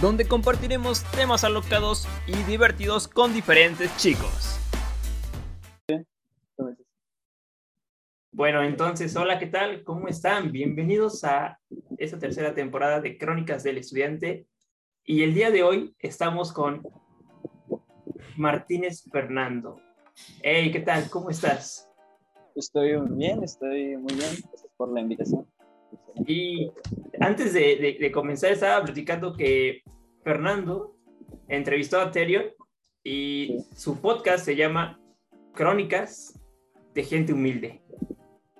donde compartiremos temas alocados y divertidos con diferentes chicos. Bueno, entonces, hola, ¿qué tal? ¿Cómo están? Bienvenidos a esta tercera temporada de Crónicas del Estudiante. Y el día de hoy estamos con Martínez Fernando. Hey, ¿qué tal? ¿Cómo estás? Estoy muy bien, estoy muy bien. Gracias por la invitación. Y antes de, comenzar, estaba platicando que Fernando entrevistó a Terion y su podcast se llama Crónicas de Gente Humilde.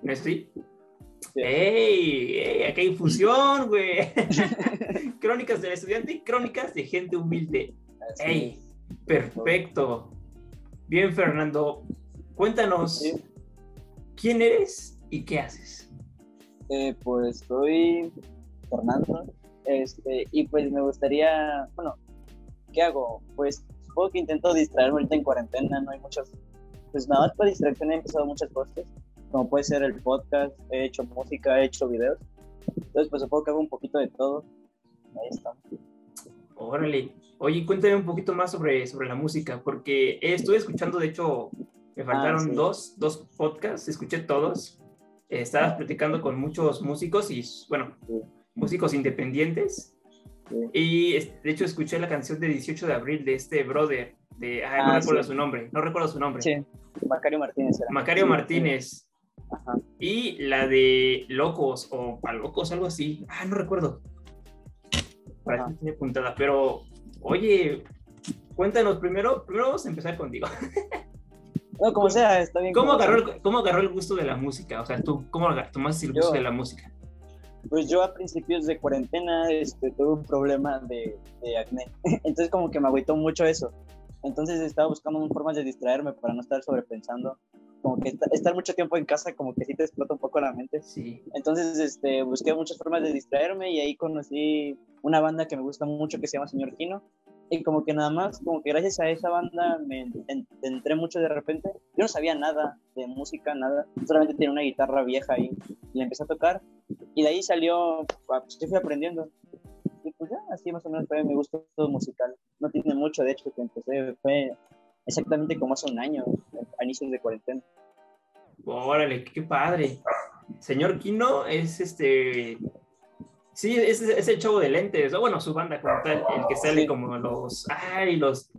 ¿No es así? ¡Ey! ¡Ey! Acá hay fusión, güey. crónicas del estudiante y crónicas de gente humilde. ¡Ey! Perfecto. Bien, Fernando. Cuéntanos, ¿quién eres y qué haces? Eh, pues soy Fernando, este, y pues me gustaría, bueno, ¿qué hago? Pues supongo que intento distraerme ahorita en cuarentena, no hay muchas, pues nada más para distracción he empezado muchas cosas, como puede ser el podcast, he hecho música, he hecho videos, entonces pues supongo que hago un poquito de todo, ahí estamos. Órale, oye, cuéntame un poquito más sobre, sobre la música, porque estuve escuchando, de hecho, me ah, faltaron dos, dos podcasts, escuché todos, estabas platicando con muchos músicos y, bueno, músicos independientes. Y de hecho escuché la canción de 18 de abril de este brother, de, no ah, recuerdo su nombre, no recuerdo su nombre. Sí, Macario Martínez. Macario Martínez. Y la de Locos o Locos, algo así. Ah, no recuerdo. Para tiene puntada, pero oye, cuéntanos primero, primero vamos a empezar contigo. No, como sea, está bien. ¿Cómo agarró, el, ¿Cómo agarró el gusto de la música? O sea, ¿tú cómo tomaste el gusto de la música? Pues yo a principios de cuarentena este, tuve un problema de, de acné. Entonces como que me agüitó mucho eso. Entonces estaba buscando formas de distraerme para no estar sobrepensando. Como que estar mucho tiempo en casa como que sí te explota un poco la mente. Sí. Entonces este, busqué muchas formas de distraerme y ahí conocí una banda que me gusta mucho que se llama Señor Kino y como que nada más, como que gracias a esa banda me entré mucho de repente. Yo no sabía nada de música, nada. Solamente tenía una guitarra vieja ahí y la empecé a tocar. Y de ahí salió, pues yo fui aprendiendo. Y pues ya, así más o menos fue mi gusto musical. No tiene mucho, de hecho, que empecé, fue exactamente como hace un año, a inicios de cuarentena. Órale, qué padre. Señor Kino es este Sí, es, es el chavo de lentes, o bueno, su banda como tal, el que sale como los, ay, los,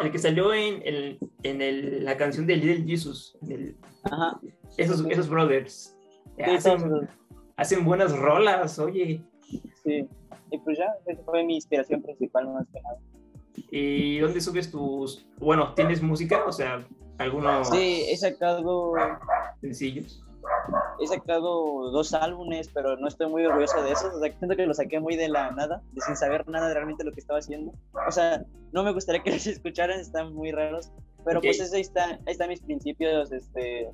el que salió en, el, en el, la canción de Little Jesus, Ajá. Esos, esos brothers. hacen, hacen, buenas rolas, oye. Sí, y pues ya, esa fue mi inspiración principal más que nada. ¿Y dónde subes tus, bueno, tienes música? O sea, algunos... Sí, he sacado... Sencillos he sacado dos álbumes, pero no estoy muy orgulloso de esos. O sea, siento que los saqué muy de la nada, de sin saber nada de realmente lo que estaba haciendo. O sea, no me gustaría que los escucharan, están muy raros. Pero pues ahí está, ahí están mis principios este,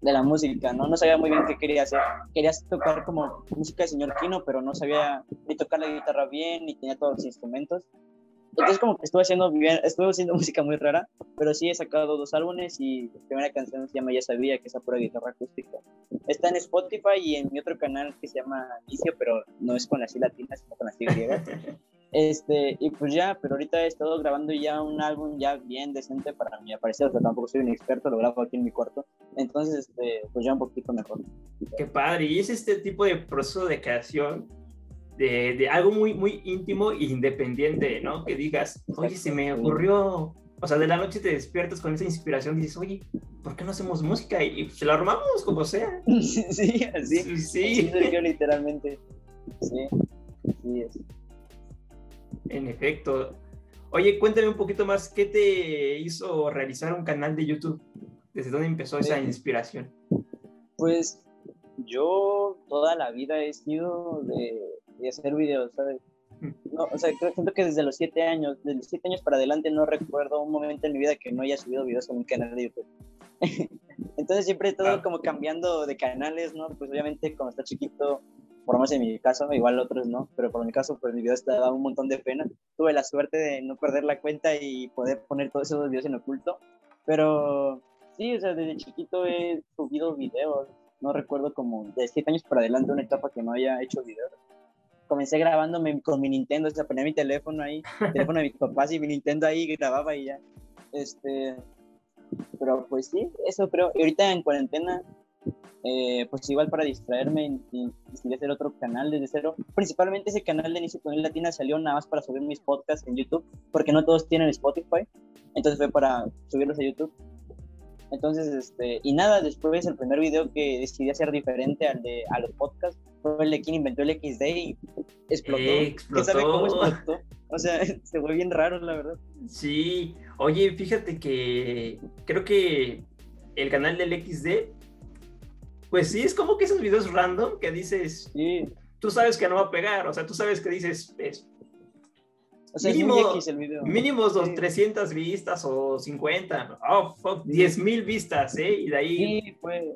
de la música, ¿no? No sabía muy bien qué quería hacer. Quería tocar como música de señor Kino, pero no sabía ni tocar la guitarra bien, ni tenía todos los instrumentos. Entonces como que estuve haciendo, estuve haciendo música muy rara, pero sí he sacado dos álbumes y la primera canción se llama Ya Sabía, que es a pura guitarra acústica. Está en Spotify y en mi otro canal que se llama Vicio, pero no es con la C latina, sino con la C griega. Este, y pues ya, pero ahorita he estado grabando ya un álbum ya bien decente para mi parecer, o sea, tampoco soy un experto, lo grabo aquí en mi cuarto, entonces, este, pues ya un poquito mejor. Qué padre, y es este tipo de proceso de creación de, algo muy, muy íntimo e independiente, ¿no? Que digas, oye, se me ocurrió, o sea, de la noche te despiertas con esa inspiración y dices, oye, ¿por qué no hacemos música? Y, se la armamos como sea. Sí, así. Sí. Así literalmente. Sí, sí es. En efecto. Oye, cuéntame un poquito más, ¿qué te hizo realizar un canal de YouTube? ¿Desde dónde empezó esa inspiración? Pues yo toda la vida he sido de, hacer videos, ¿sabes? no, o sea, creo, siento que desde los siete años, desde los siete años para adelante no recuerdo un momento en mi vida que no haya subido videos en mi canal de YouTube. Entonces siempre he estado como cambiando de canales, ¿no? Pues obviamente cuando está chiquito, por lo menos en mi caso, igual otros no, pero por mi caso, pues mi video está dando un montón de pena. Tuve la suerte de no perder la cuenta y poder poner todos esos videos en oculto. Pero sí, o sea, desde chiquito he subido videos. No recuerdo como de siete años para adelante una etapa que no haya hecho videos. Comencé grabándome con mi Nintendo, o sea, ponía mi teléfono ahí, el teléfono de mis papás y mi Nintendo ahí grababa y ya. Este, pero pues sí, eso creo. Y ahorita en cuarentena, eh, pues igual para distraerme y, decidí hacer otro canal desde cero. Principalmente ese canal de Inicio con Latina salió nada más para subir mis podcasts en YouTube, porque no todos tienen Spotify. Entonces fue para subirlos a YouTube. Entonces, este, y nada, después el primer video que decidí hacer diferente al de a los podcasts fue el de quien inventó el XD y explotó. explotó. sabe cómo explotó? O sea, se fue bien raro, la verdad. Sí, oye, fíjate que creo que el canal del XD, pues sí, es como que esos videos random que dices, Sí, tú sabes que no va a pegar, o sea, tú sabes que dices, es o sea, Mínimo- es muy X el video. mínimo dos, Sí. 300 vistas o 50, oh, fuck, 10 mil vistas, ¿eh? Y de ahí, Sí, fue,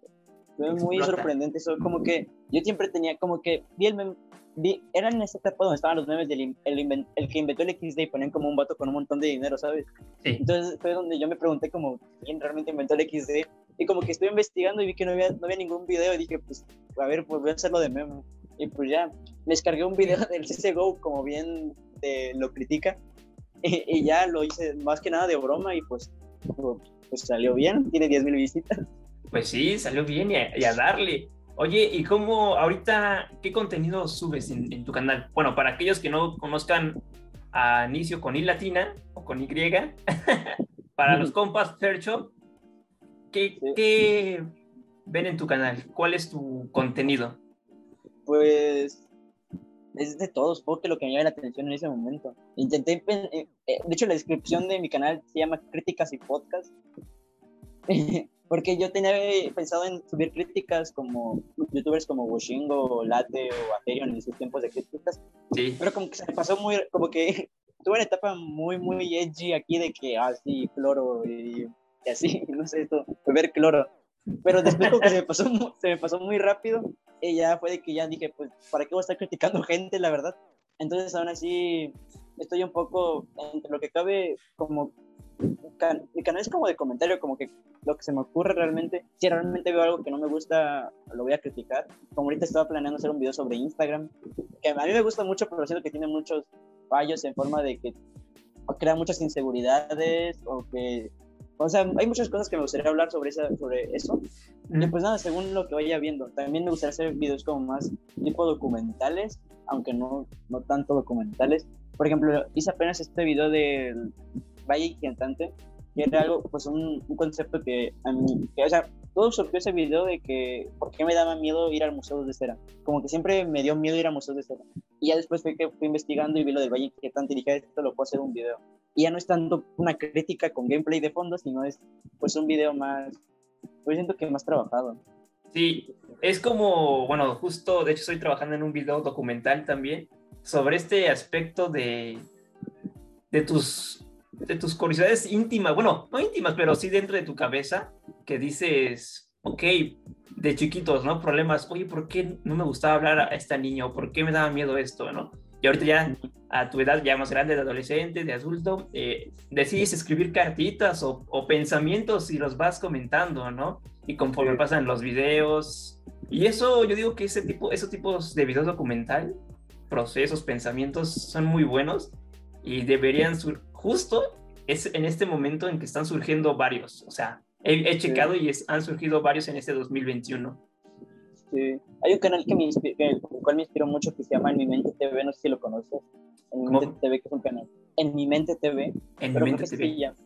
fue muy sorprendente eso, como que yo siempre tenía, como que vi el meme, vi, era en esa etapa donde estaban los memes del el, el que inventó el XD y ponían como un vato con un montón de dinero, ¿sabes? sí, Entonces fue donde yo me pregunté como, ¿quién realmente inventó el XD? Y como que estuve investigando y vi que no había, no había ningún video y dije, pues, a ver, pues voy a hacerlo de meme. Y pues ya, me descargué un video del CSGO como bien eh, lo critica y, y ya lo hice más que nada de broma y pues, pues salió bien, tiene 10.000 visitas. pues sí, salió bien y a, y a darle. Oye, ¿y cómo ahorita, qué contenido subes en, en tu canal? Bueno, para aquellos que no conozcan a Inicio con I latina o con Y, para los compas Fair Shop, ¿qué, Sí. qué ven en tu canal? ¿Cuál es tu contenido? Pues es de todos, porque lo que me llama la atención en ese momento. Intenté, pen- eh, eh, de hecho la descripción de mi canal se llama Críticas y Podcast, porque yo tenía pensado en subir críticas como youtubers como Washingo, Late o Aterion en sus tiempos de críticas, Sí, pero como que se me pasó muy, como que tuve una etapa muy, muy edgy aquí de que, ah, sí, cloro y, y así, no sé, esto, beber cloro. Pero después como que se me pasó, se me pasó muy rápido y ya fue de que ya dije, pues, ¿para qué voy a estar criticando gente, la verdad? Entonces, aún así, estoy un poco, entre lo que cabe, como, can- mi canal es como de comentario, como que lo que se me ocurre realmente, si realmente veo algo que no me gusta, lo voy a criticar. Como ahorita estaba planeando hacer un video sobre Instagram, que a mí me gusta mucho, pero siento que tiene muchos fallos en forma de que crea muchas inseguridades o que... O sea, hay muchas cosas que me gustaría hablar sobre, esa, sobre eso. Y pues nada, según lo que vaya viendo. También me gustaría hacer videos como más tipo documentales, aunque no, no tanto documentales. Por ejemplo, hice apenas este video del Valle Cantante, que era algo, pues un, un concepto que a mí, que, o sea, todo surgió ese video de que, ¿por qué me daba miedo ir al museo de cera? Como que siempre me dio miedo ir al museo de cera. Y ya después fue que fui investigando y vi lo del Valle Inquietante y dije, esto lo puedo hacer un video. Y ya no es tanto una crítica con gameplay de fondo, sino es pues un video más, pues siento que más trabajado. Sí, es como, bueno, justo, de hecho estoy trabajando en un video documental también sobre este aspecto de, de tus, de tus curiosidades íntimas, bueno, no íntimas, pero sí dentro de tu cabeza, que dices, ok, de chiquitos, ¿no? Problemas, oye, ¿por qué no me gustaba hablar a esta niña? ¿O por qué me daba miedo esto, ¿no? Y ahorita ya a tu edad ya más grande, de adolescente, de adulto, eh, decides escribir cartitas o, o pensamientos y los vas comentando, ¿no? Y conforme Sí. pasan los videos. Y eso, yo digo que ese tipo, esos tipos de videos documental, procesos, pensamientos, son muy buenos y deberían sur justo es en este momento en que están surgiendo varios. O sea, he, he checado y es- han surgido varios en este 2021. Sí. Hay un canal que me inspi- que- con el cual me inspiró mucho que se llama En mi mente TV, no sé si lo conoces. En mi ¿Cómo? mente TV, que es un canal. En mi mente TV, En mi mente que se llama.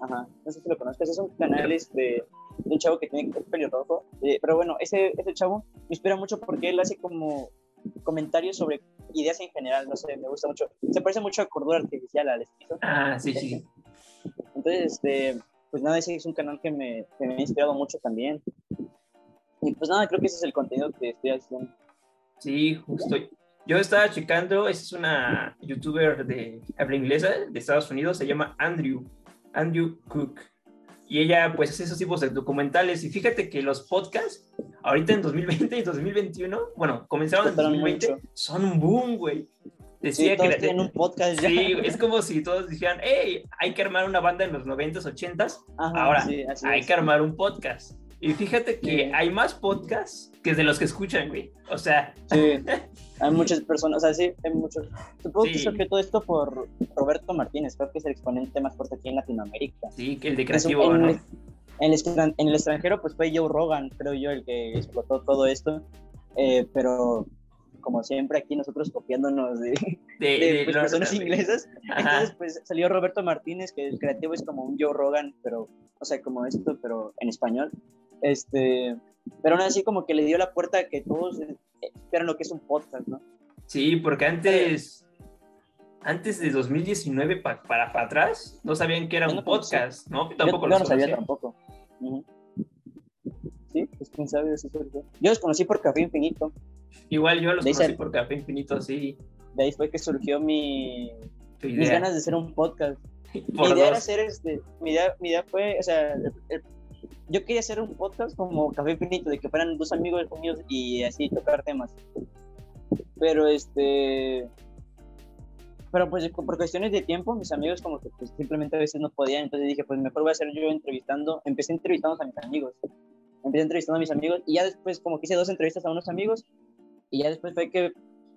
Ajá, no sé si lo conozcas. Es un canal este, de un chavo que tiene el pelo rojo. eh, pero bueno, ese, ese chavo me inspira mucho porque él hace como comentarios sobre ideas en general. No sé, me gusta mucho. Se parece mucho a Cordura Artificial, al estilo. Ah, sí, sí. Entonces, este, pues nada, ese es un canal que me, que me ha inspirado mucho también. Y pues nada, creo que ese es el contenido que estoy haciendo. Sí, justo. Yo estaba checando, es una youtuber de habla inglesa de Estados Unidos, se llama Andrew, Andrew Cook. Y ella pues hace esos tipos de documentales. Y fíjate que los podcasts, ahorita en 2020 y 2021, bueno, comenzaron en 2020, son un boom, güey. Decía que tienen un podcast ya. Sí, es como si todos dijeran, hey, hay que armar una banda en los 90s, 80s. Ahora, hay que armar un podcast. Y fíjate que hay más podcasts que de los que escuchan, güey. O sea. Sí, hay muchas personas, o sea, sí, hay muchos. Supongo que surgió todo esto por Roberto Martínez, creo que es el exponente más fuerte aquí en Latinoamérica. Sí, que el de creativo, en, ¿no? En el, en el extranjero, pues fue Joe Rogan, creo yo, el que explotó todo esto. Eh, pero como siempre aquí nosotros copiándonos de, de, pues, personas inglesas. Entonces, pues salió Roberto Martínez, que el creativo es como un Joe Rogan, pero, o sea, como esto, pero en español. Este, pero aún así como que le dio la puerta a que todos esperan lo que es un podcast, ¿no? Sí, porque antes, antes de 2019 para, para atrás, no sabían que era un podcast, ¿no? Tampoco yo, no sabía tampoco. Sí, pues quién sabe eso. Yo los conocí por Café Infinito. Igual yo los conocí por Café Infinito, sí. De ahí fue que surgió mi, mis ganas de hacer un podcast. mi idea era hacer este, mi idea, mi idea fue, o sea, yo quería hacer un podcast como Café Infinito, de que fueran dos amigos míos y así tocar temas. Pero este, pero pues por cuestiones de tiempo, mis amigos como que pues, simplemente a veces no podían, entonces dije, pues mejor voy a hacer yo entrevistando, empecé entrevistando a mis amigos, empecé entrevistando a mis amigos y ya después como que hice dos entrevistas a unos amigos y ya después fue que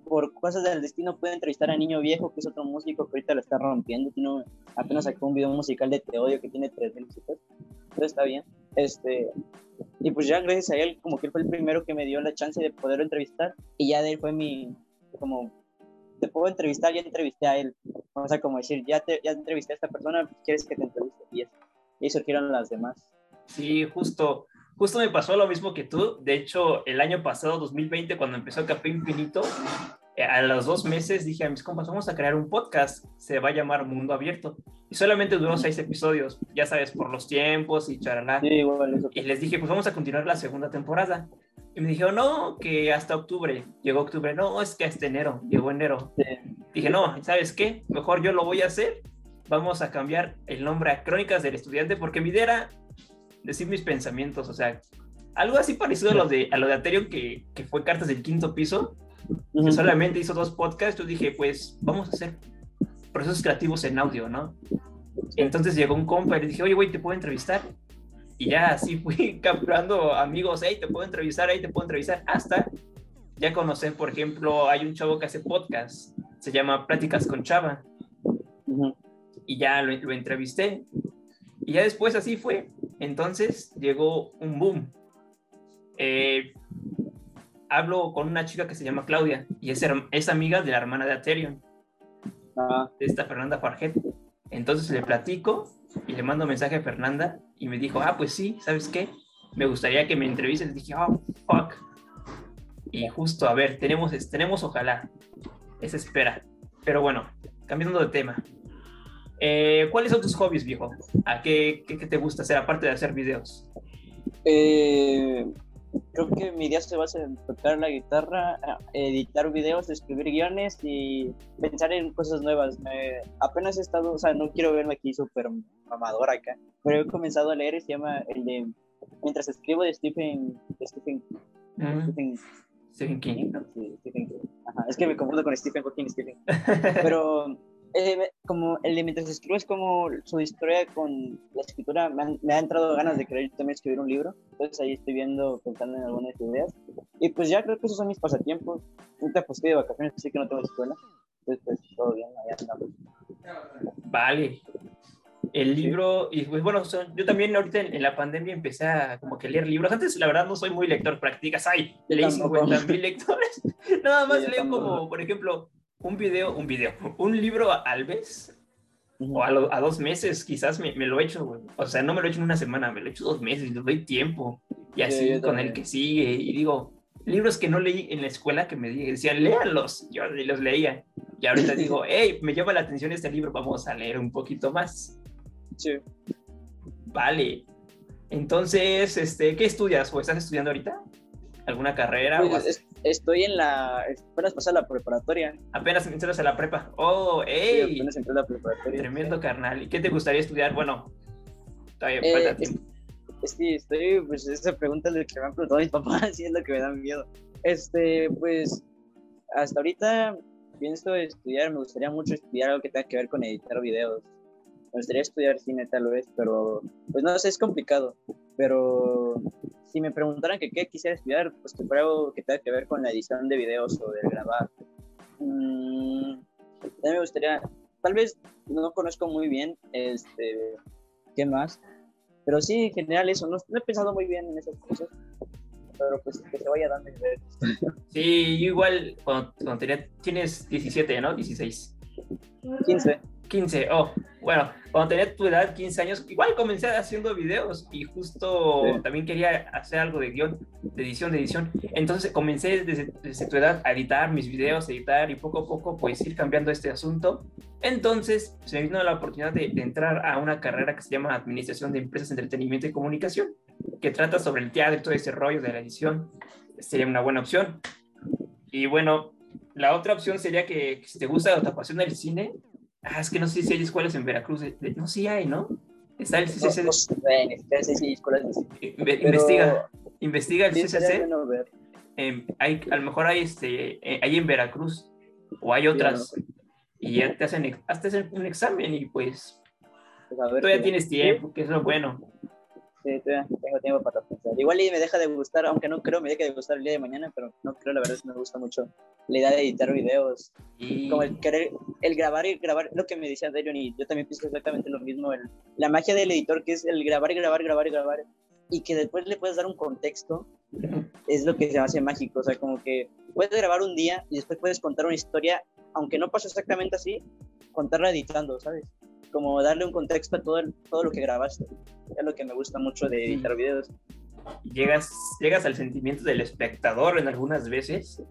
por cosas del destino pude entrevistar a Niño Viejo, que es otro músico que ahorita lo está rompiendo. Tiene, apenas sacó un video musical de Te Odio que tiene 3.000 visitas. Pero está bien. Este, y pues ya gracias a él, como que él fue el primero que me dio la chance de poder entrevistar. Y ya de él fue mi, como, te puedo entrevistar, ya entrevisté a él. O sea, como decir, ya, te, ya entrevisté a esta persona, ¿quieres que te entreviste? Y, eso. y surgieron las demás. Sí, justo justo me pasó lo mismo que tú. De hecho, el año pasado, 2020, cuando empezó Café Infinito, eh, a los dos meses dije a mis compas, vamos a crear un podcast, se va a llamar Mundo Abierto. Y solamente duró seis episodios, ya sabes, por los tiempos y charalá. Sí, igual, Y les dije, pues vamos a continuar la segunda temporada. Y me dijeron, no, que hasta octubre. Llegó octubre, no, es que hasta enero, llegó enero. Dije, no, ¿sabes qué? Mejor yo lo voy a hacer. Vamos a cambiar el nombre a Crónicas del Estudiante, porque mi idea era decir mis pensamientos, o sea, algo así parecido a lo de, a lo de Aterion, que, que fue Cartas del Quinto Piso, que solamente hizo dos podcasts, yo dije, pues vamos a hacer procesos creativos en audio, ¿no? Entonces llegó un compa y le dije, oye, güey, ¿te puedo entrevistar? Y ya así fui capturando amigos, hey, te puedo entrevistar, ahí te puedo entrevistar, hasta ya conocer, por ejemplo, hay un chavo que hace podcast, se llama Pláticas con Chava, y ya lo, lo entrevisté, y ya después así fue, entonces llegó un boom. Eh, hablo con una chica que se llama Claudia y es, es amiga de la hermana de Aterion, ah. de esta Fernanda Farget. Entonces le platico y le mando mensaje a Fernanda y me dijo, ah, pues sí, ¿sabes qué? Me gustaría que me entrevistes. Dije, oh, fuck. Y justo, a ver, tenemos, tenemos ojalá. Esa espera. Pero bueno, cambiando de tema. Eh, ¿Cuáles son tus hobbies, viejo? ¿A qué, qué, te gusta hacer aparte de hacer videos? Eh, creo que mi día se basa en tocar la guitarra, editar videos, escribir guiones y pensar en cosas nuevas. apenas he estado, o sea, no quiero verme aquí súper mamador acá, pero he comenzado a leer, se llama el de Mientras escribo de Stephen, Stephen, mm. Stephen, King. Ajá, es que me confundo con Stephen Hawking, Stephen. Pero eh, como el de mientras escribo es como su historia con la escritura, me, ha entrado ganas de querer también escribir un libro, entonces ahí estoy viendo, pensando en algunas ideas, y pues ya creo que esos son mis pasatiempos, ahorita pues estoy de vacaciones, así que no tengo escuela, entonces pues todo bien, allá andamos. Vale. El libro, y pues bueno, yo también ahorita en, la pandemia empecé a como que leer libros. Antes, la verdad, no soy muy lector, practicas, ay, leí 50 mil lectores. Nada más leo como, por ejemplo, un video, un video, un libro al vez o a, dos meses, quizás me, lo he hecho, güey. O sea, no me lo he hecho en una semana, me lo he hecho dos meses, le doy tiempo. Y así con el que sigue. Y digo, libros que no leí en la escuela que me decían, léanlos. Yo los leía. Y ahorita digo, hey, me llama la atención este libro, vamos a leer un poquito más. Sí. Vale. Entonces, este, ¿qué estudias o estás estudiando ahorita? ¿Alguna carrera? Pues, Estoy en la. Apenas pasé a la preparatoria. Apenas entras a la prepa. ¡Oh, Sí, ey! apenas entré a la preparatoria. Tremendo carnal. ¿Y qué te gustaría estudiar? Bueno, todavía Eh, falta es- estoy, pues esa pregunta es lo que me han preguntado mis papás y es lo que me da miedo. Este, pues, hasta ahorita pienso estudiar, me gustaría mucho estudiar algo que tenga que ver con editar videos. Me gustaría estudiar cine tal vez, pero, pues no sé, es complicado. Pero si me preguntaran que qué quisiera estudiar, pues que fuera algo que tenga que ver con la edición de videos o de grabar. Mm, también me gustaría, tal vez no conozco muy bien, este, ¿qué más? Pero sí, en general eso, no, no he pensado muy bien en esas cosas, pero pues que se vaya dando y ver. Sí, igual cuando, cuando tenía, tienes 17, ¿no? 16. 15. 15, oh, bueno, cuando tenía tu edad, 15 años, igual comencé haciendo videos y justo Sí. también quería hacer algo de guion, de edición, de edición. Entonces comencé desde, desde tu edad a editar mis videos, editar y poco a poco pues ir cambiando este asunto. Entonces se me vino la oportunidad de, de entrar a una carrera que se llama Administración de Empresas, Entretenimiento y Comunicación, que trata sobre el teatro y todo ese rollo de la edición. Sería una buena opción. Y bueno, la otra opción sería que, que si te gusta o te apasiona el cine, ah, es que no sé si hay escuelas en Veracruz, de- no, sí hay, ¿no? Está el No, CCC, no siquiera sé si escuelas de Inve- pero investiga, investiga el sí CCC, ver. em, hay, a lo mejor hay, este, eh, hay en Veracruz, o hay otras, y ya te hacen, hasta hacen un examen y pues Pues, a ver todavía tienes tiempo, que es lo bueno. Sí, tengo tiempo para pensar. Igual y me deja de gustar, aunque no creo me deje de gustar el día de mañana, pero no creo, la verdad es que me gusta mucho la idea de editar videos, como el querer, el grabar y grabar, lo que me decía Darion y yo también pienso exactamente lo mismo, el- la magia del editor que es el grabar y grabar, grabar y grabar, y que después le puedes dar un contexto, es lo que se hace mágico, o sea, como que puedes grabar un día y después puedes contar una historia, aunque no pase exactamente así, contarla editando, ¿sabes? Como darle un contexto a todo, el- todo lo que grabaste. Es lo que me gusta mucho de editar videos. llegas, llegas al sentimiento del espectador en algunas veces,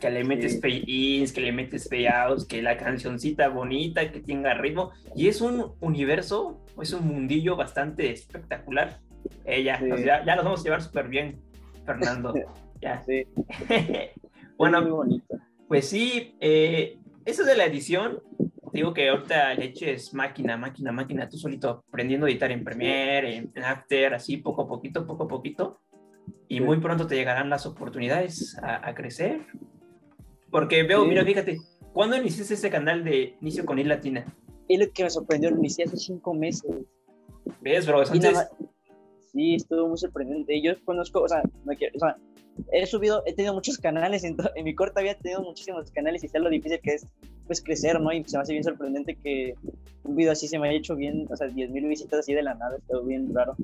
que le metes Sí. fade-ins, que le metes fade-outs, que la cancioncita bonita, que tenga ritmo, y es un universo, es un mundillo bastante espectacular. Eh, ya, Sí. nos- ya, ya nos vamos a llevar súper bien, Fernando. ya. Sí, bueno, muy bonito. pues sí, eh, eso de la edición, digo que ahorita le eches máquina, máquina, máquina, tú solito aprendiendo a editar en Premiere, en, en After, así poco a poquito, poco a poquito, y Sí. muy pronto te llegarán las oportunidades a, a crecer. Porque veo, Sí. mira, fíjate, ¿cuándo iniciaste ese canal de Inicio con I Latina? Es lo que me sorprendió, lo inicié hace cinco meses. ¿Ves, bro? Antes, nada sí, estuvo muy sorprendente. Yo conozco, o sea, no quiero- o sea, he subido, he tenido muchos canales, en, en mi corta había tenido muchísimos canales y sé lo difícil que es pues crecer, ¿no? Y se me hace bien sorprendente que un video así se me haya hecho bien, o sea, 10.000 visitas así de la nada, estuvo bien raro.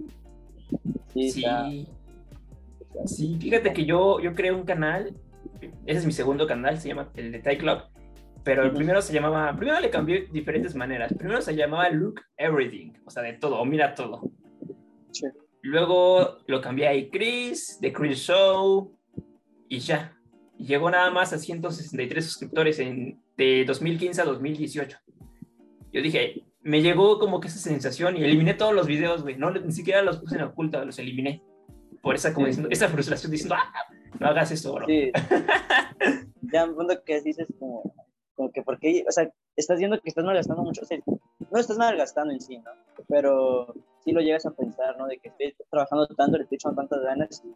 Sí, sí, está- sí, fíjate que yo, yo creé un canal, ese es mi segundo canal, se llama el de Thai Club, pero el primero se llamaba, primero le cambié diferentes maneras, primero se llamaba Look Everything, o sea, de todo, mira todo. Sí. Luego lo cambié a iChris, The Chris Show, y ya. Llegó nada más a 163 suscriptores en, de 2015 a 2018. Yo dije, me llegó como que esa sensación y eliminé todos los videos, güey. No, ni siquiera los puse en oculta, los eliminé. Por esa, como Sí. diciendo, esa frustración diciendo, ah, no hagas eso, bro. Sí. ya un punto que dices como, como que porque, o sea, estás viendo que estás malgastando mucho, o sea, no estás malgastando en sí, ¿no? Pero sí lo llegas a pensar, ¿no? De que estoy trabajando tanto, le estoy echando tantas ganas y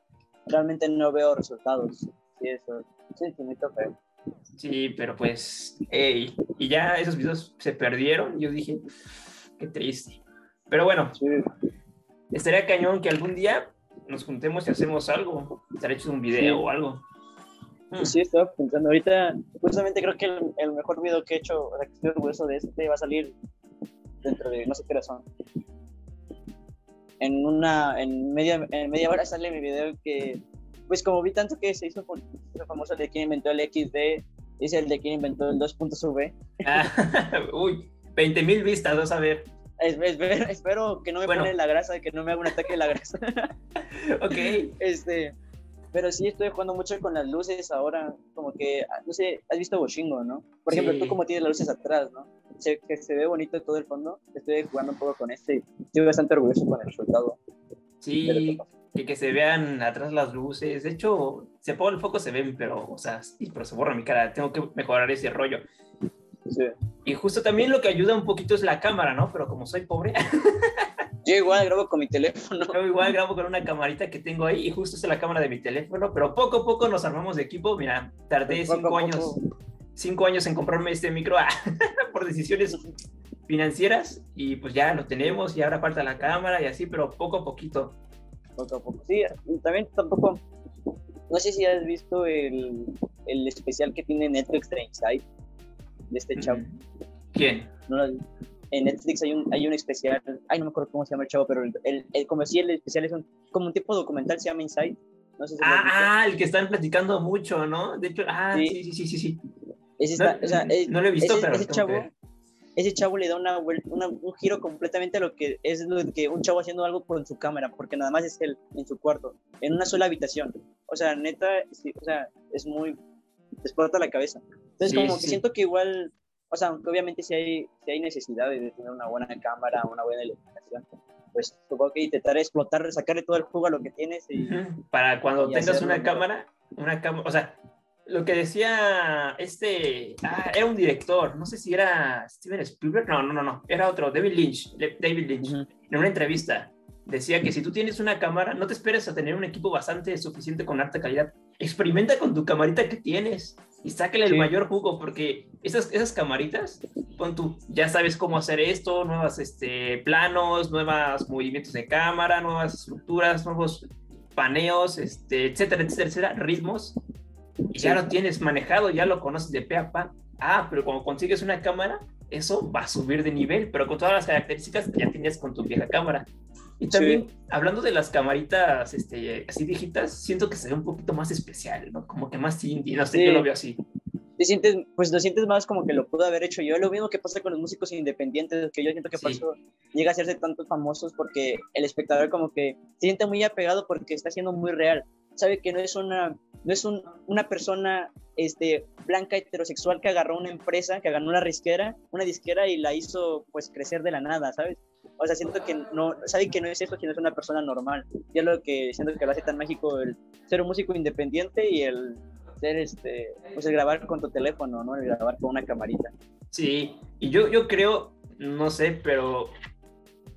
realmente no veo resultados. Sí, eso, es un feo. Sí, pero pues, ey, y ya esos videos se perdieron. Yo dije, qué triste. Pero bueno, Sí, estaría cañón que algún día nos juntemos y hacemos algo. Estaré hecho un video Sí. o algo. Mm. sí, estaba pensando ahorita, justamente creo que el, el mejor video que he hecho, o sea, que estoy orgulloso de este, va a salir dentro de no sé qué son. En una, en media, en media hora sale mi video que, pues como vi tanto que se hizo, famoso el de quien inventó el XD, es el de quien inventó el 2.V. Ah, uy, 20 mil vistas, vas a ver. Es- Espero, espero que no me Bueno. pone la grasa, que no me haga un ataque de la grasa. Ok. este, pero sí estoy jugando mucho con las luces ahora, como que, ah, no sé, has visto Boshingo, ¿no? Por ejemplo, Sí. tú como tienes las luces atrás, ¿no? Se, que se ve bonito todo el fondo, estoy jugando un poco con este y estoy bastante orgulloso con el resultado. Sí, que, que se vean atrás las luces. De hecho, se apaga el foco, se ven, pero, o sea, sí, pero se borra mi cara. Tengo que mejorar ese rollo. Sí. Y justo también lo que ayuda un poquito es la cámara, ¿no? Pero como soy pobre, Yo igual grabo con mi teléfono. yo igual grabo con una camarita que tengo ahí y justo es la cámara de mi teléfono, pero poco a poco nos armamos de equipo. Mira, tardé Poco a cinco poco. años, cinco años en comprarme este micro ah, por decisiones financieras y pues ya lo tenemos y ahora falta la cámara y así, pero poco a poquito. Poco a poco. Sí, también tampoco. No sé si has visto el, el especial que tiene Netflix de Inside de este chavo. ¿Quién? ¿No? En Netflix hay un, hay un especial, ay, no me acuerdo cómo se llama el chavo, pero el, el, el- como si el especial es un, como un tipo documental, se llama Inside. No sé si. Ah, ah, el que están platicando mucho, ¿no? De hecho, ah, sí, Sí. sí, sí, sí. No, está, o sea, es- no lo he visto, pero ese chavo, que. Ese chavo le da una, una- un giro completamente a lo que es lo que un chavo haciendo algo con su cámara, porque nada más es él en su cuarto, en una sola habitación. O sea, neta, sí, o sea, es muy, te explota la cabeza. Entonces, Sí, como que sí. siento que igual, o sea, aunque obviamente si hay, si hay necesidad de tener una buena cámara, una buena iluminación, pues supongo que intentar explotar, sacarle todo el jugo a lo que tienes y Para cuando y tengas una cámara, una cámara, o sea, lo que decía este, ah, era un director, no sé si era Steven Spielberg, no, no, no, no, era otro, David Lynch, David Lynch, en una entrevista, decía que si tú tienes una cámara, no te esperes a tener un equipo bastante suficiente con alta calidad, experimenta con tu camarita que tienes y sácale el Sí. mayor jugo, porque esas, esas camaritas, pon tú, ya sabes cómo hacer esto, nuevas este, planos, nuevos movimientos de cámara, nuevas estructuras, nuevos paneos, este, etcétera, etcétera, etcétera, ritmos, y ya Sí. lo tienes manejado, ya lo conoces de pe a pa. Ah, pero cuando consigues una cámara, eso va a subir de nivel, pero con todas las características que ya tenías con tu vieja cámara. Y también, hablando de las camaritas este, así viejitas, siento que se ve un poquito más especial, ¿no? Como que más indie, no sé, Sí. yo lo veo así. te sientes, pues lo sientes más como que lo pudo haber hecho yo. Lo mismo que pasa con los músicos independientes, que yo siento que Sí. eso llega a hacerse tantos famosos, porque el espectador como que se siente muy apegado porque está siendo muy real. Sabe que no es una, no es un- una persona este, blanca heterosexual que agarró una empresa, que agarró una disquera, una disquera y la hizo pues crecer de la nada, ¿sabes? O sea, siento que no, sabe que no es eso, sino es una persona normal. Y es lo que siento que lo hace tan mágico el ser un músico independiente y el ser este, pues el grabar con tu teléfono, ¿no? El grabar con una camarita. Sí, y yo, yo creo, no sé, pero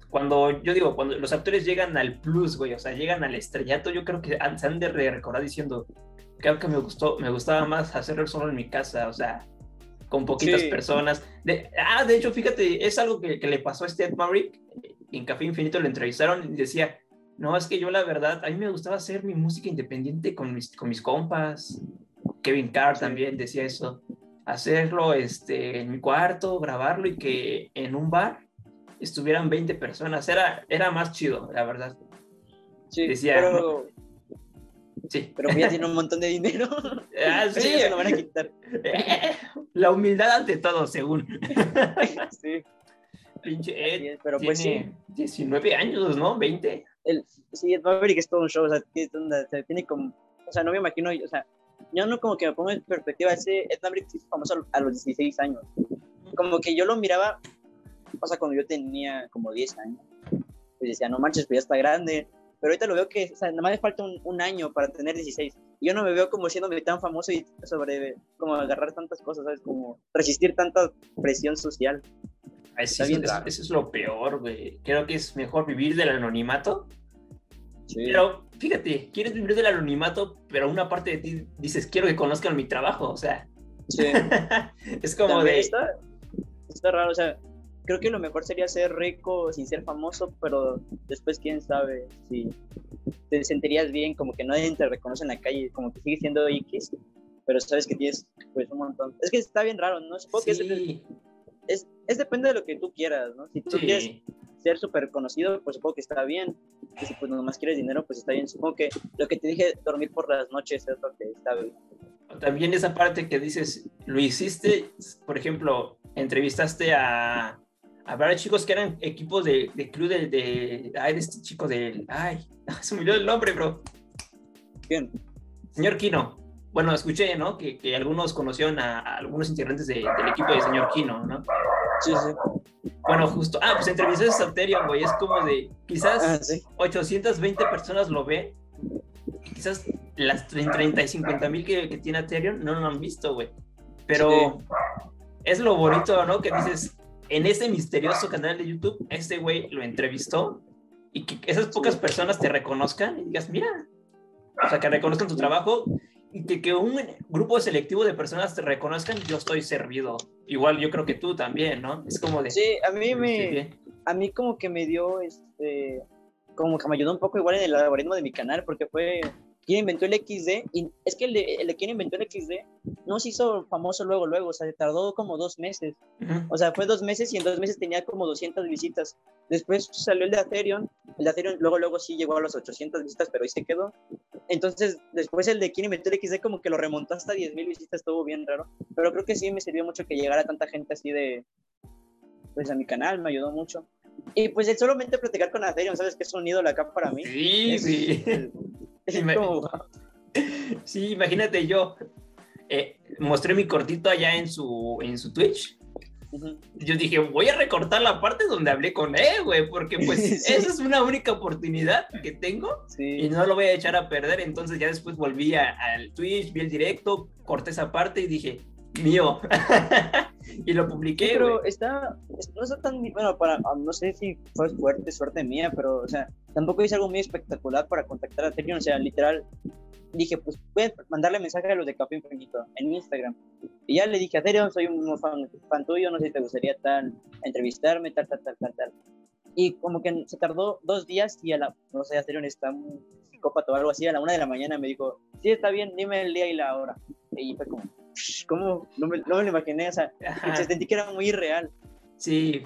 cuando, yo digo, cuando los actores llegan al plus, güey, o sea, llegan al estrellato, yo creo que se han de re- recordar diciendo, creo que me gustó, me gustaba más hacerlo solo en mi casa, o sea, con poquitas Sí. personas. De, ah, de hecho, fíjate, es algo que, que le pasó a este Ed Maverick, en Café Infinito lo entrevistaron y decía, no, es que yo la verdad, a mí me gustaba hacer mi música independiente con mis, con mis compas. Kevin Carr también decía eso. Hacerlo este, en mi cuarto, grabarlo y que en un bar estuvieran 20 personas. Era, era más chido, la verdad. Sí, Decía, pero, Sí. pero pues ya tiene un montón de dinero. Ah, sí. se lo van a quitar. La humildad ante todo, según. Sí, Pinche Ed es, pero pues sí, tiene 19 años, ¿no? 20. el, sí, Ed Maverick es todo un show, o sea, tiene, tiene como, o sea, no me imagino, o sea, yo no como que me pongo en perspectiva, ese Ed Maverick hizo famoso a los 16 años, como que yo lo miraba, o sea, cuando yo tenía como 10 años, pues decía, no manches, pues ya está grande, pero ahorita lo veo que, o sea, nada más me falta un, un año para tener 16, y yo no me veo como siéndome tan famoso y sobre, como agarrar tantas cosas, ¿sabes? Como resistir tanta presión social. Sí, Está bien eso, raro. eso es lo peor, güey. Creo que es mejor vivir del anonimato. Sí. Pero fíjate, quieres vivir del anonimato, pero una parte de ti dices, quiero que conozcan mi trabajo. O sea, Sí. es como También de. está, está raro, o sea, creo que lo mejor sería ser rico sin ser famoso, pero después quién sabe si te sentirías bien, como que nadie te reconoce en la calle, como que sigues siendo X, pero sabes que tienes pues un montón. Es que está bien raro, ¿no? Supongo que es, Sí, es, es depende de lo que tú quieras, ¿no? Si tú quieres sí. ser súper conocido, pues supongo que está bien. Y si pues nomás quieres dinero, pues está bien. Supongo que lo que te dije, dormir por las noches, es lo que está bien. También esa parte que dices, lo hiciste, por ejemplo, entrevistaste a, varios chicos que eran equipos de, de club de, de, ay, de este chico del, ay, se me olvidó el nombre, bro. Bien. Señor Kino. bueno, escuché, ¿no? Que, que algunos conocieron a, a algunos integrantes de- del equipo de señor Kino, ¿no? Sí, sí. Bueno, justo, ah, pues entrevisté a Saterion, güey, es como de, quizás Ah, sí. 820 personas lo ven, quizás las 30 y 50 mil que, que tiene Ethereum no lo han visto, güey. Pero es lo bonito, ¿no? Que dices, en ese misterioso canal de YouTube, este güey lo entrevistó y que esas pocas personas te reconozcan y digas, mira, o sea, que reconozcan tu trabajo y que, que un grupo selectivo de personas te reconozcan, yo estoy servido. Igual yo creo que tú también, ¿no? Es como de... Sí, a mí "Sí, me, bien". a mí como que me dio, este, como que me ayudó un poco igual en el algoritmo de mi canal, porque fue quien inventó el XD, y es que el de, el de quien inventó el XD no se hizo famoso luego, luego, o sea, tardó como dos meses, Ujú. o sea, fue dos meses y en dos meses tenía como 200 visitas. Después salió el de Ethereum, el de Ethereum luego, luego sí llegó a los 800 visitas, pero ahí se quedó. Entonces, después el de quien inventó el XD como que lo remontó hasta 10.000 visitas, estuvo bien raro, pero creo que sí me sirvió mucho que llegara tanta gente así de, pues a mi canal, me ayudó mucho. Y pues el solamente platicar con Ethereum, sabes que es un ídolo acá para mí. Sí, Es- sí. Es, como, Sí, imagínate yo. eh, mostré mi cortito allá en su, en su Twitch. ujú, Yo dije, voy a recortar la parte donde hablé con él, güey, porque pues Sí. esa es una única oportunidad que tengo y sí, no lo voy a echar a perder. Entonces ya después volví al Twitch, vi el directo, corté esa parte y dije, mío. Y lo Sí, publiqué, pero güey. está, es- no está tan, bueno, para, ah, no sé si fue suerte, suerte mía, pero, o sea, tampoco hice algo muy espectacular para contactar a Ethereum, o sea, literal, dije, pues, voy a mandarle mensaje a los de Café Infinito en Instagram, y ya le dije a Ethereum, soy un fan, fan tuyo, no sé si te gustaría tal, entrevistarme, tal, tal, tal, tal, tal, y como que se tardó dos días y a la, no sé, Ethereum está un psicópata o algo así, a la una de la mañana me dijo, sí, está bien, dime el día y la hora, y fue como, ¿cómo? No me, no me lo imaginé, o sea, sentí que era muy irreal. Sí.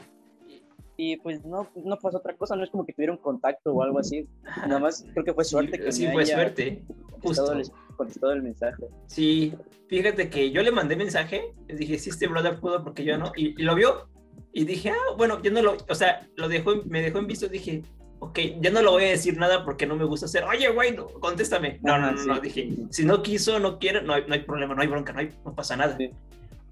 Y pues no, no pasó otra cosa, no es como que tuvieron contacto o algo así. Nada más creo que fue suerte que Sí, me fue haya suerte. contestado Justo. el, contestado el mensaje. Sí, fíjate que yo le mandé mensaje, le dije, si este brother pudo, porque yo no, y, y lo vio, y dije, ah, bueno, yo no lo, o sea, lo dejó, me dejó en visto, dije, ok, ya no lo voy a decir nada porque no me gusta hacer, oye, güey, no, contéstame. No, no, no, no, dije, si no quiso, no quiere, no hay, no hay problema, no hay bronca, no, hay, no pasa nada. Sí.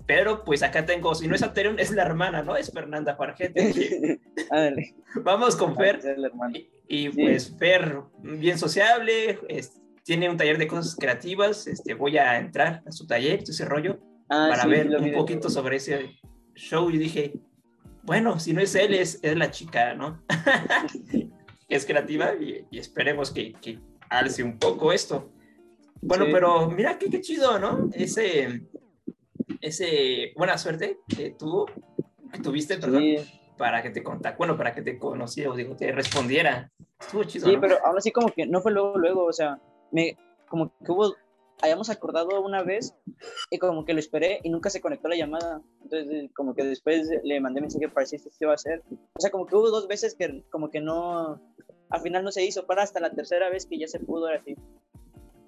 Pero pues acá tengo, si no es Aterion, es la hermana, ¿no? Es Fernanda Fargete. Vamos con Fer. El hermano. Y, y, Sí. pues Fer, bien sociable, es- tiene un taller de cosas creativas, este, voy a entrar a su taller, ese rollo, Ah, para sí, ver un poquito sobre ese show y dije, bueno, si no es él, es, es la chica, ¿no? es creativa y, y esperemos que, que alce un poco esto. Bueno, Sí. pero mira qué, qué chido, ¿no? Ese, ese buena suerte que tuvo, que tuviste, perdón, Sí, para que te contacte, bueno, para que te conociera o digo, te respondiera. Estuvo chido, sí, ¿no? pero aún así como que no fue luego, luego, o sea, me, como que hubo, hayamos acordado una vez y como que lo esperé y nunca se conectó la llamada. Entonces, como que después le mandé mensaje para decir si se iba a hacer. O sea, como que hubo dos veces que como que no, al final no se hizo, para hasta la tercera vez que ya se pudo, ahora.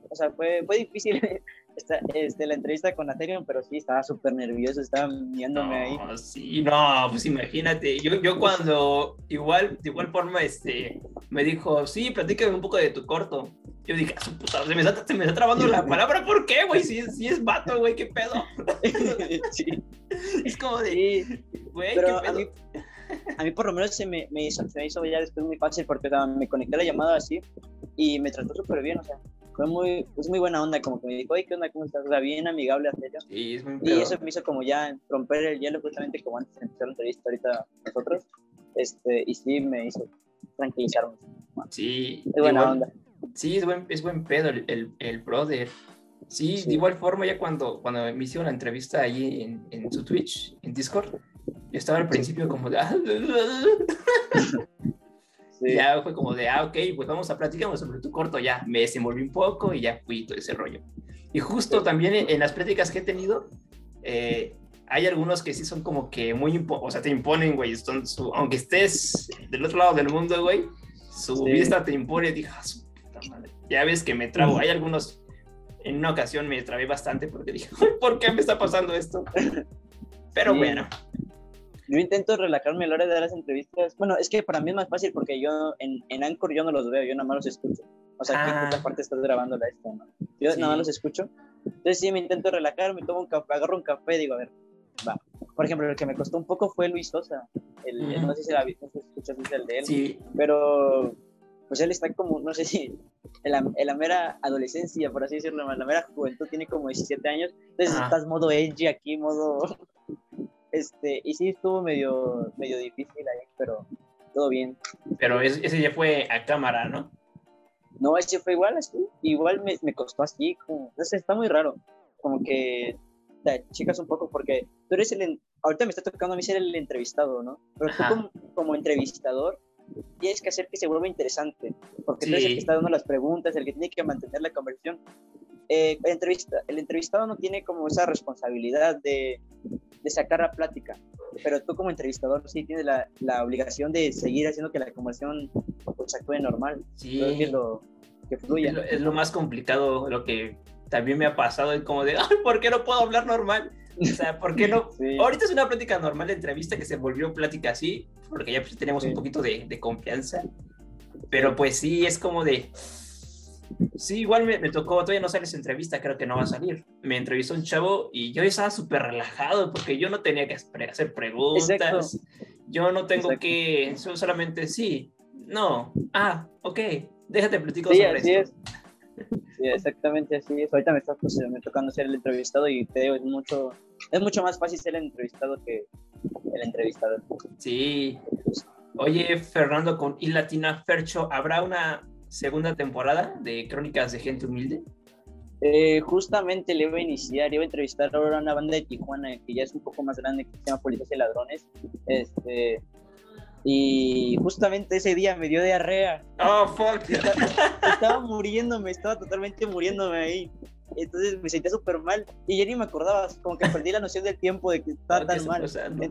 O sea, fue, fue difícil esta, este, la entrevista con Ethereum, pero sí, estaba súper nervioso, estaba mirándome ahí. No, sí, no, pues imagínate, yo, yo cuando igual, de igual forma, este, me dijo, sí, platícame un poco de tu corto. Yo dije, "Ah, su puta, se me está, se me está trabando la palabra, ¿por qué, güey? Si, es- si es vato, güey, ¿qué pedo? sí, Es como de, güey, ¿qué a pedo? mí, a mí por lo menos se me, me hizo, se me hizo ya después muy fácil porque o sea, me conecté a la llamada así y me trató súper bien, o sea, fue muy, es muy buena onda, como que me dijo, oye, ¿qué onda? ¿Cómo estás? O sea, bien amigable, serio. Sí, es muy Y eso me hizo como ya romper el hielo justamente como antes de empezar la entrevista ahorita nosotros, este, y sí me hizo tranquilizarme. Sí, Es buena igual- onda. Sí, es buen, es buen pedo el, el, el brother. Sí, Sí. de igual forma, ya cuando, cuando me hicieron la entrevista ahí en, en su Twitch, en Discord, yo estaba al principio como de... Sí. Ya fue como de, ah, ok, pues vamos a platicar sobre tu corto, ya me desenvolví un poco y ya fui todo ese rollo. Y justo también en, en las pláticas que he tenido, eh, hay algunos que sí son como que muy, o sea, te imponen, güey, son su- aunque estés del otro lado del mundo, güey, su Sí. vista te impone, dije, "Ah, su puta madre". Ya ves que me trabo, hay algunos, en una ocasión me trabé bastante porque dije, "Ay, ¿por qué me está pasando esto? Pero Sí. bueno, Yo intento relajarme a la hora de dar las entrevistas. Bueno, es que para mí es más fácil porque yo en, en Anchor yo no los veo, yo nada más los escucho. O sea, ¿qué Ah. puta parte estás grabando la esta, no? Yo Sí. nada más los escucho Entonces sí, me intento relajar, me tomo un café, agarro un café, digo, a ver, va. Por ejemplo, el que me costó un poco fue Luis Sosa. El, no sé si la no sé si escuchas el de él. Sí, Pero, pues él está como, no sé si, en la, en la mera adolescencia, por así decirlo, en la mera juventud, tiene como 17 años. Entonces estás modo edgy aquí, modo... Este, y sí estuvo medio, medio difícil ahí, pero todo bien. pero es- ese ya fue a cámara, ¿no? No, ese fue igual, así. Igual me, me costó así, como, no sé, está muy raro. Como que te chicas un poco porque tú eres el, ahorita me está tocando a mí ser el entrevistado, ¿no? Pero tú como, como entrevistador tienes que hacer que se vuelva interesante, porque tú eres el Sí. que está dando las preguntas, el que tiene que mantener la conversación. Eh, el, entrevista, el entrevistado no tiene como esa responsabilidad de, de sacar la plática, pero tú como entrevistador sí tienes la, la obligación de seguir haciendo que la conversación pues, actúe normal, Sí. que, lo, que fluya. Es lo, es lo más complicado, lo que también me ha pasado, es como de, ay, ¿por qué no puedo hablar normal? O sea, ¿por qué no? Sí. Ahorita es una plática normal de entrevista que se volvió plática así, porque ya pues, tenemos Sí. un poquito de, de confianza. Pero pues sí, es como de... Sí, igual me, me tocó, todavía no sale esa entrevista, creo que no va a salir. Me entrevistó un chavo y yo estaba súper relajado porque yo no tenía que hacer preguntas. Exacto. Yo no tengo Exacto. que, so- solamente sí, no, ah, ok, déjate platico Sí, sobre así esto. es. Sí, exactamente así es. Ahorita me está pues, me tocando ser el entrevistado y te digo, es mucho, es mucho más fácil ser el entrevistado que el entrevistador. Sí. Oye, Fernando, con I Latina Fercho, ¿habrá una segunda temporada de Crónicas de Gente Humilde? Eh, justamente le iba a iniciar, iba a entrevistar ahora a una banda de Tijuana que ya es un poco más grande, que se llama Policías y Ladrones. Este, y justamente ese día me dio diarrea. Oh, fuck. Estaba muriéndome, estaba totalmente muriéndome ahí. Entonces me sentía súper mal y ya ni me acordaba, como que perdí la noción del tiempo de que estaba ¿Qué tan mal. pasando?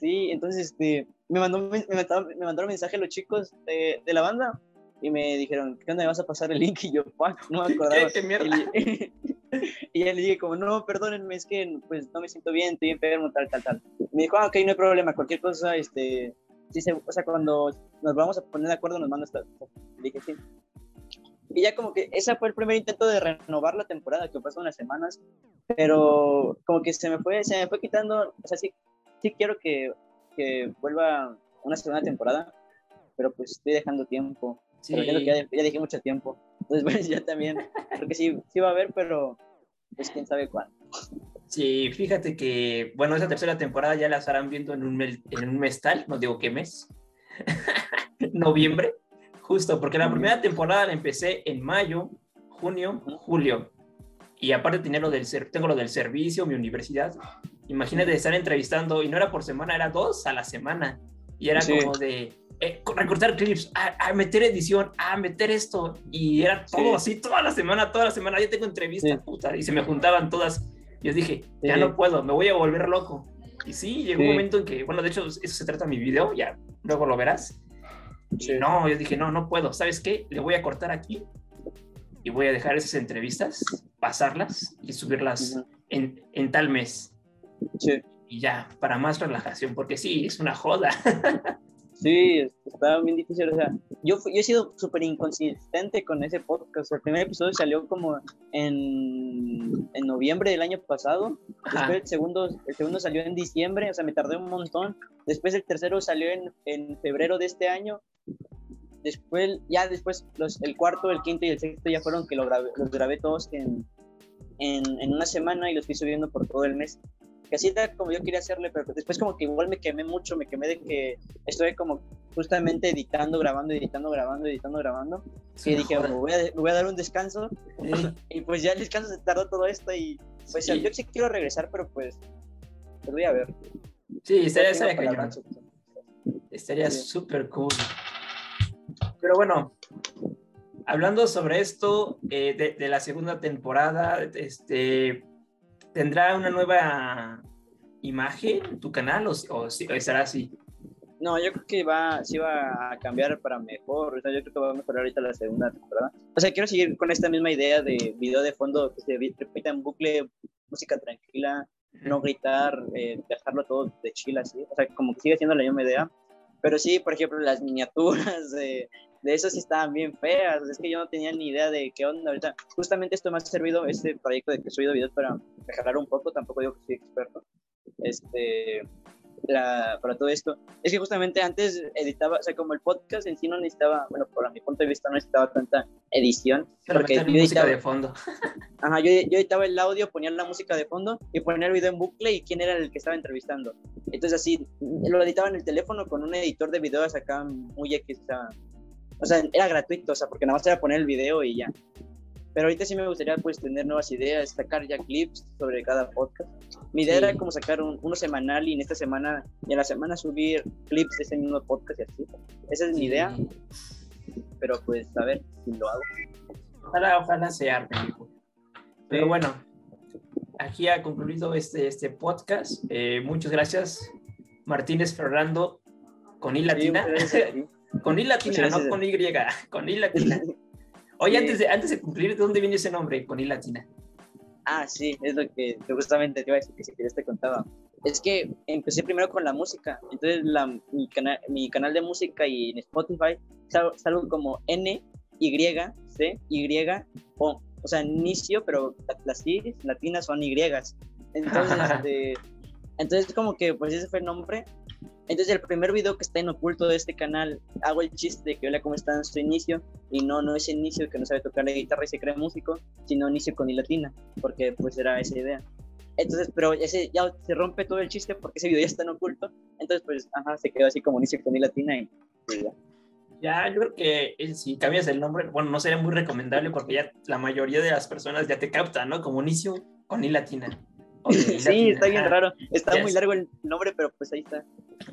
Sí, entonces este, me, mandó, me, mandaron, me mandaron mensaje los chicos de, de la banda y me dijeron, ¿qué onda? ¿Me vas a pasar el link? Y yo, fuck, no me acordaba. ¿Qué- qué mierda? Y, y ya le dije como, no, perdónenme, es que pues no me siento bien, estoy enfermo, tal, tal, tal. Me dijo, ah, ok, no hay problema, cualquier cosa, este, sí se, o sea, cuando nos vamos a poner de acuerdo nos manda esta. Le dije, sí. Y ya como que ese fue el primer intento de renovar la temporada, que pasó unas semanas, pero como que se me fue, se me fue quitando, o sea, sí, sí quiero que, que vuelva una segunda temporada, pero pues estoy dejando tiempo. Sí. Pero que ya, ya dejé mucho tiempo. Entonces, pues ya también, porque sí, sí va a haber, pero pues quién sabe cuándo. Sí, fíjate que, bueno, esa tercera temporada ya la estarán viendo en un, mel- en un mes tal, no digo qué mes, noviembre, justo, porque la primera temporada la empecé en mayo, junio, julio, y aparte tenía lo del tengo lo del servicio, mi universidad, imagínate estar entrevistando, y no era por semana, era dos a la semana, y era Sí. como de eh, recortar clips, a, a meter edición, a meter esto, y era todo Sí. así, toda la semana, toda la semana, ya tengo entrevistas, Sí. puta, y se me juntaban todas, yo dije, ya Sí. no puedo, me voy a volver loco. Y sí, llegó un momento en que, bueno, de hecho, eso se trata mi video, ya luego lo verás. Y no, yo dije, no, no puedo. ¿Sabes qué? Le voy a cortar aquí y voy a dejar esas entrevistas, pasarlas y subirlas en, en tal mes. Sí, Y ya, para más relajación, porque sí, es una joda. sí, estaba bien difícil. O sea, yo, yo he sido súper inconsistente con ese podcast. El primer episodio salió como en, en noviembre del año pasado. Ajá. Después el segundo, el segundo salió en diciembre, o sea, me tardé un montón. Después el tercero salió en, en febrero de este año. Después, ya después, los, el cuarto, el quinto y el sexto ya fueron que lo grabé- los grabé todos en, en, en una semana y los fui subiendo por todo el mes. Que así era como yo quería hacerle, pero después como que igual me quemé mucho, me quemé de que estuve como justamente editando, grabando, editando, grabando, editando, grabando. Y dije, voy, a, me voy a dar un descanso. Y pues ya el descanso se tardó todo esto y pues Sí. yo sí quiero regresar, pero pues pues voy a ver. Sí, estaría, cañón. súper cool. Pero bueno, hablando sobre esto eh, de, de la segunda temporada, este, ¿tendrá una nueva imagen tu canal o, o, o será así? No, yo creo que va, sí va a cambiar para mejor. O sea, yo creo que va a mejorar ahorita la segunda temporada. O sea, quiero seguir con esta misma idea de video de fondo que se repita en bucle, música tranquila, no gritar, eh, dejarlo todo de chill así. O sea, como que sigue siendo la misma idea. Pero sí, por ejemplo, las miniaturas, de de eso sí estaban bien feas. Es que yo no tenía ni idea de qué onda ahorita. Justamente esto me ha servido, este proyecto de que he subido videos para mejorar un poco. Tampoco digo que soy experto. Este, para todo esto. Es que justamente antes editaba, o sea, como el podcast en sí no necesitaba, bueno, por mi punto de vista no necesitaba tanta edición. porque yo editaba, de fondo. Ajá, yo, yo, editaba el audio, ponía la música de fondo y ponía el video en bucle y quién era el que estaba entrevistando. Entonces así, lo editaba en el teléfono con un editor de videos acá muy X, o sea, o sea, era gratuito, o sea, porque nada más era poner el video y ya. Pero ahorita sí me gustaría pues tener nuevas ideas, sacar ya clips sobre cada podcast. Mi idea era como sacar uno semanal y en esta semana y en la semana subir clips de ese mismo podcast y así. Esa es mi idea. Pero pues a ver si lo hago. Ojalá, ojalá sea Pero bueno, aquí ha concluido este, este podcast. Eh, muchas gracias, Martínez Fernando, con I latina. con I latina, no con Y, con I latina. Oye, antes, de, antes de cumplir, ¿de dónde viene ese nombre, con I latina? Ah, sí, es lo que justamente te iba a decir que si quieres te contaba. Es que empecé primero con la música, entonces la, mi, mi canal de música y en Spotify salgo como N, Y, C, Y, O. O sea, inicio, pero las I latinas son Y. Entonces, este, entonces como que pues ese fue el nombre entonces el primer video que está en oculto de este canal, hago el chiste de que hola, ¿cómo está en su inicio? Y no, no es inicio que no sabe tocar la guitarra y se cree músico, sino inicio con latina, porque pues era esa idea. Entonces, pero ese ya se rompe todo el chiste porque ese video ya está en oculto. Entonces, pues, ajá, se quedó así como inicio con latina y pues, ya. Ya, yo creo que eh, si cambias el nombre, bueno, no sería muy recomendable porque ya la mayoría de las personas ya te captan, ¿no? Como inicio con I latina. sí, está bien raro. Está muy largo el nombre, pero pues ahí está.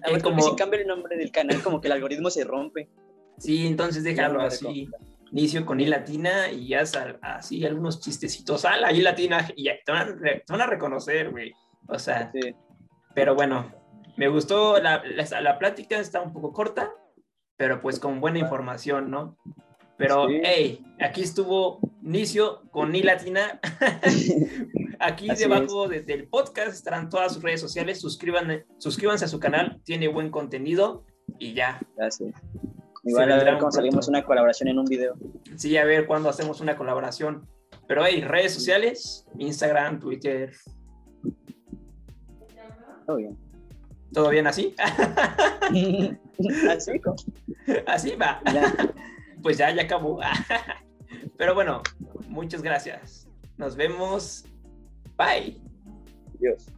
A ver, como... si cambia el nombre del canal, como que el algoritmo se rompe. Sí, entonces déjalo así. Inicio con I latina y ya así algunos chistecitos. Ah, la I latina y ya te van a, reconocer, güey. O sea, pero bueno, me gustó la, la, plática, está un poco corta, pero pues con buena información, ¿no? Pero, hey, aquí estuvo Inicio con I latina. Aquí debajo del podcast estarán todas sus redes sociales. Suscriban, suscríbanse a su canal, tiene buen contenido y ya. Gracias. Igual a ver cuando salimos una colaboración en un video. Sí, a ver cuándo hacemos una colaboración. Pero hay redes sociales, Instagram, Twitter. Todo bien. ¿Todo bien así? así, así va. Pues ya, ya acabó. Pero bueno, muchas gracias. Nos vemos Bye. Adiós.